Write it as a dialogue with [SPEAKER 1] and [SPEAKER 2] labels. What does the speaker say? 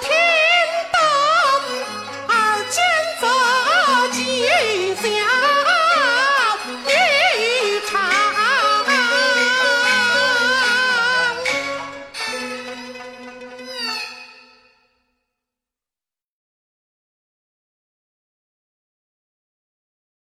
[SPEAKER 1] 听。